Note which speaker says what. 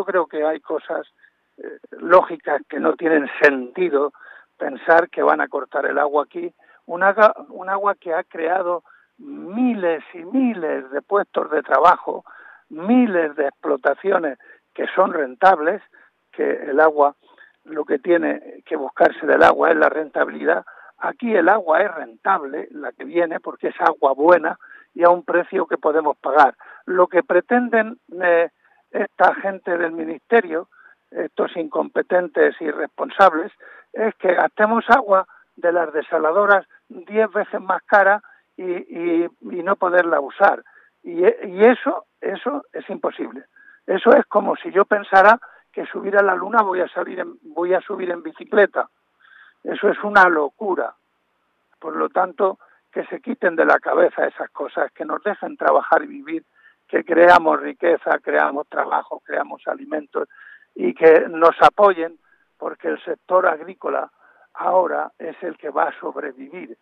Speaker 1: yo creo que hay cosas eh, lógicas que no tienen sentido pensar que van a cortar el agua aquí, un agua, un agua que ha creado miles y miles de puestos de trabajo, miles de explotaciones que son rentables, que el agua, lo que tiene que buscarse del agua es la rentabilidad. Aquí el agua es rentable, la que viene, porque es agua buena y a un precio que podemos pagar. Lo que pretenden eh, esta gente del ministerio, estos incompetentes y es que gastemos agua de las desaladoras diez veces más cara y, no poderla usar. Y, y, eso, eso es imposible. Eso es como si yo pensara que subir a la luna voy a salir voy a subir en bicicleta. Eso es una locura. Por lo tanto, que se quiten de la cabeza esas cosas, que nos dejen trabajar y vivir, que creamos riqueza, creamos trabajo, creamos alimentos y que nos apoyen porque el sector agrícola ahora es el que va a sobrevivir